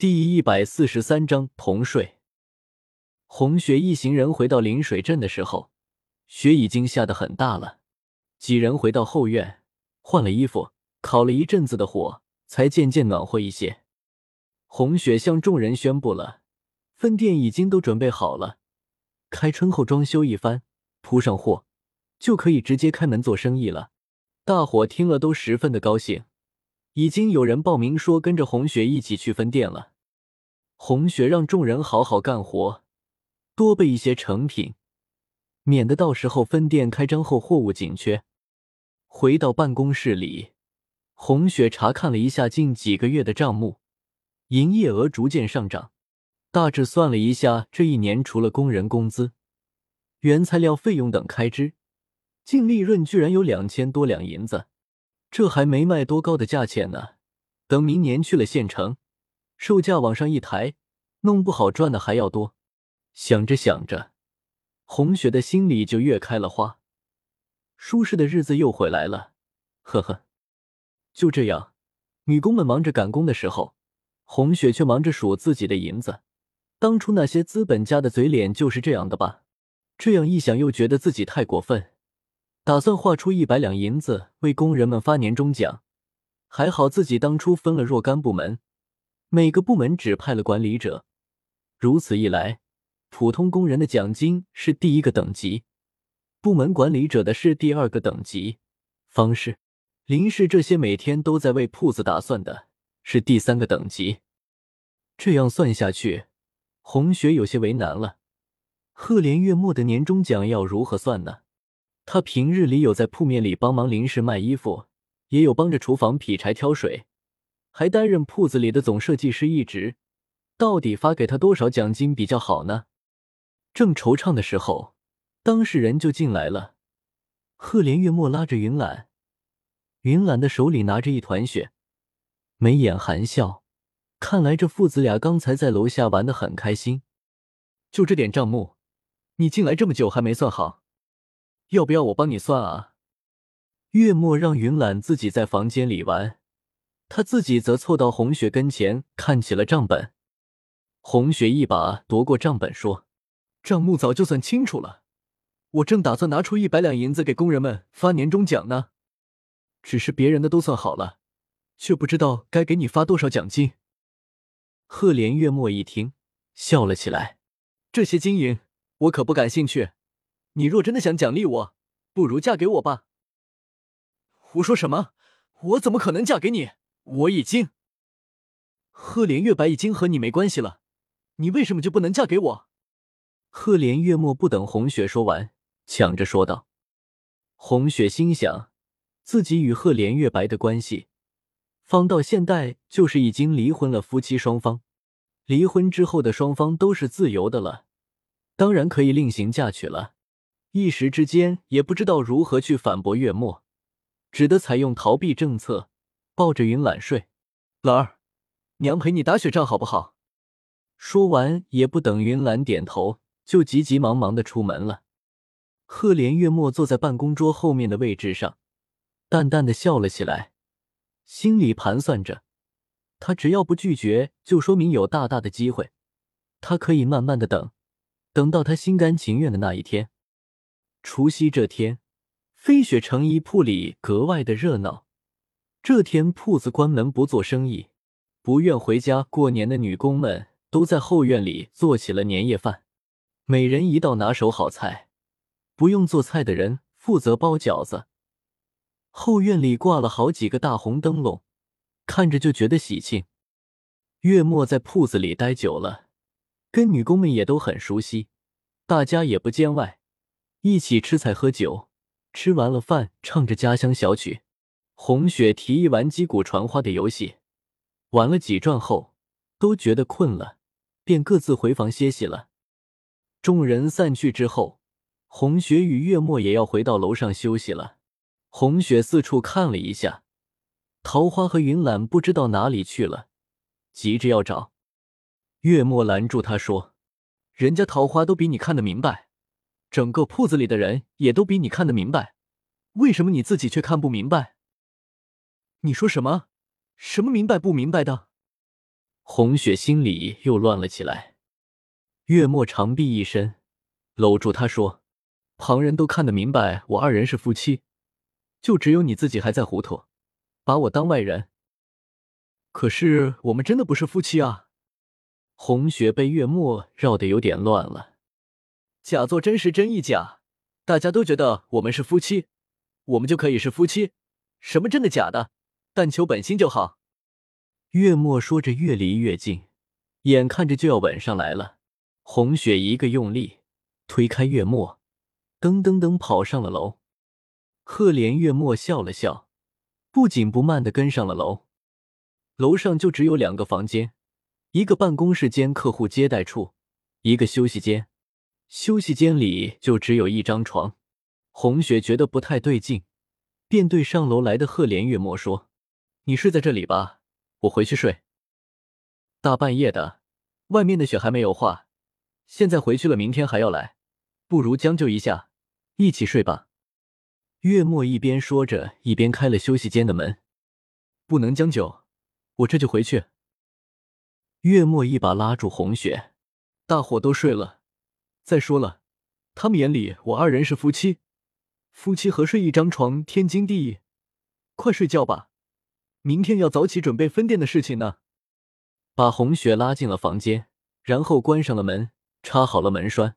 第一百四十三章同睡。红雪一行人回到临水镇的时候，雪已经下得很大了。几人回到后院，换了衣服，烤了一阵子的火，才渐渐暖和一些。红雪向众人宣布了，分店已经都准备好了，开春后装修一番，铺上货，就可以直接开门做生意了。大伙听了都十分的高兴。已经有人报名说跟着红雪一起去分店了。红雪让众人好好干活，多备一些成品，免得到时候分店开张后货物紧缺。回到办公室里，红雪查看了一下近几个月的账目，营业额逐渐上涨。大致算了一下，这一年除了工人工资、原材料费用等开支，净利润居然有两千多两银子。这还没卖多高的价钱呢，等明年去了县城，售价往上一抬，弄不好赚的还要多。想着想着，红雪的心里就越开了花，舒适的日子又回来了。呵呵，就这样，女工们忙着赶工的时候，红雪却忙着数自己的银子。当初那些资本家的嘴脸就是这样的吧？这样一想，又觉得自己太过分。打算划出一百两银子为工人们发年终奖，还好自己当初分了若干部门，每个部门只派了管理者。如此一来，普通工人的奖金是第一个等级，部门管理者的是第二个等级，方式、林氏这些每天都在为铺子打算的是第三个等级。这样算下去，红雪有些为难了。赫连月末的年终奖要如何算呢？他平日里有在铺面里帮忙临时卖衣服，也有帮着厨房劈柴挑水，还担任铺子里的总设计师一职。到底发给他多少奖金比较好呢？正惆怅的时候，当事人就进来了。赫连月末拉着云懒，云懒的手里拿着一团雪，眉眼含笑，看来这父子俩刚才在楼下玩的很开心。就这点账目，你进来这么久还没算好。要不要我帮你算啊？月末让云懒自己在房间里玩，他自己则凑到红雪跟前看起了账本。红雪一把夺过账本，说：“账目早就算清楚了，我正打算拿出一百两银子给工人们发年终奖呢。只是别人的都算好了，却不知道该给你发多少奖金。”赫连月末一听，笑了起来：“这些金银我可不感兴趣。”你若真的想奖励我，不如嫁给我吧。胡说什么？我怎么可能嫁给你？我已经……赫连月白已经和你没关系了，你为什么就不能嫁给我？赫连月末不等红雪说完，抢着说道。红雪心想，自己与赫连月白的关系，放到现代就是已经离婚了。夫妻双方离婚之后的双方都是自由的了，当然可以另行嫁娶了。一时之间也不知道如何去反驳月末，只得采用逃避政策，抱着云懒睡。懒儿，娘陪你打雪仗好不好？说完也不等云懒点头，就急急忙忙的出门了。赫连月末坐在办公桌后面的位置上，淡淡的笑了起来，心里盘算着，他只要不拒绝，就说明有大大的机会，他可以慢慢的等，等到他心甘情愿的那一天。除夕这天，飞雪成衣铺里格外的热闹。这天铺子关门不做生意，不愿回家过年的女工们都在后院里做起了年夜饭，每人一道拿手好菜。不用做菜的人负责包饺子。后院里挂了好几个大红灯笼，看着就觉得喜庆。月末在铺子里待久了，跟女工们也都很熟悉，大家也不见外。一起吃菜喝酒，吃完了饭，唱着家乡小曲。红雪提议玩击鼓传花的游戏，玩了几转后，都觉得困了，便各自回房歇息了。众人散去之后，红雪与月末也要回到楼上休息了。红雪四处看了一下，桃花和云懒不知道哪里去了，急着要找。月末拦住他说：“人家桃花都比你看得明白。”整个铺子里的人也都比你看得明白，为什么你自己却看不明白？你说什么？什么明白不明白的？红雪心里又乱了起来。月末长臂一伸，搂住他说：“旁人都看得明白，我二人是夫妻，就只有你自己还在糊涂，把我当外人。可是我们真的不是夫妻啊！”红雪被月末绕得有点乱了。假作真时真亦假，大家都觉得我们是夫妻，我们就可以是夫妻。什么真的假的？但求本心就好。月末说着，越离越近，眼看着就要吻上来了。红雪一个用力推开月末，噔噔噔跑上了楼。赫连月末笑了笑，不紧不慢的跟上了楼。楼上就只有两个房间，一个办公室兼客户接待处，一个休息间。休息间里就只有一张床。红雪觉得不太对劲，便对上楼来的赫连月末说：“你睡在这里吧，我回去睡。大半夜的，外面的雪还没有化。”现在回去了，明天还要来，不如将就一下，一起睡吧。月末一边说着，一边开了休息间的门。不能将就，我这就回去。月末一把拉住红雪，大伙都睡了。再说了，他们眼里我二人是夫妻，夫妻合睡一张床，天经地义。快睡觉吧，明天要早起准备分店的事情呢。把红雪拉进了房间，然后关上了门。插好了门栓，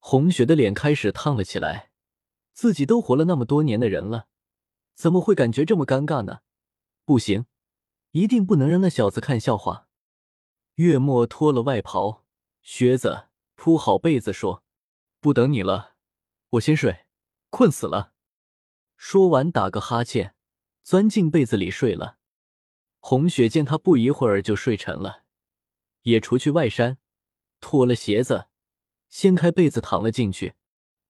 红雪的脸开始烫了起来。自己都活了那么多年的人了，怎么会感觉这么尴尬呢？不行，一定不能让那小子看笑话。月末脱了外袍、靴子，铺好被子，说：“不等你了，我先睡，困死了。”说完，打个哈欠，钻进被子里睡了。红雪见他不一会儿就睡沉了，也除去外衫。脱了鞋子，掀开被子躺了进去。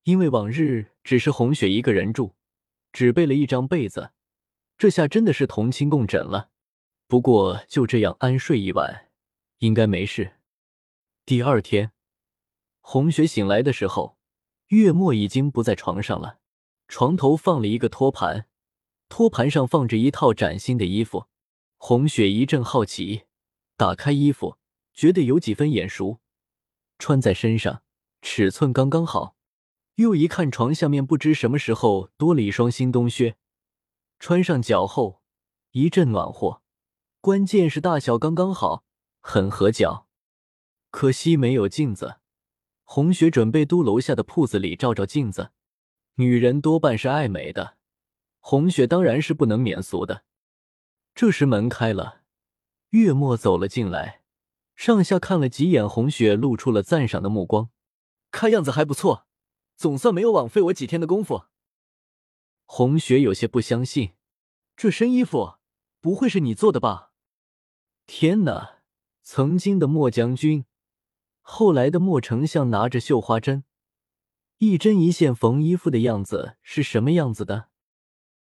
因为往日只是红雪一个人住，只备了一张被子，这下真的是同寝共枕了。不过就这样安睡一晚，应该没事。第二天，红雪醒来的时候，月末已经不在床上了。床头放了一个托盘，托盘上放着一套崭新的衣服。红雪一阵好奇，打开衣服，觉得有几分眼熟。穿在身上，尺寸刚刚好。又一看床下面，不知什么时候多了一双新冬靴，穿上脚后一阵暖和。关键是大小刚刚好，很合脚。可惜没有镜子。红雪准备都楼下的铺子里照照镜子。女人多半是爱美的，红雪当然是不能免俗的。这时门开了，月末走了进来。上下看了几眼，红雪露出了赞赏的目光。看样子还不错，总算没有枉费我几天的功夫。红雪有些不相信，这身衣服不会是你做的吧？天哪！曾经的莫将军，后来的莫丞相，拿着绣花针，一针一线缝衣服的样子是什么样子的？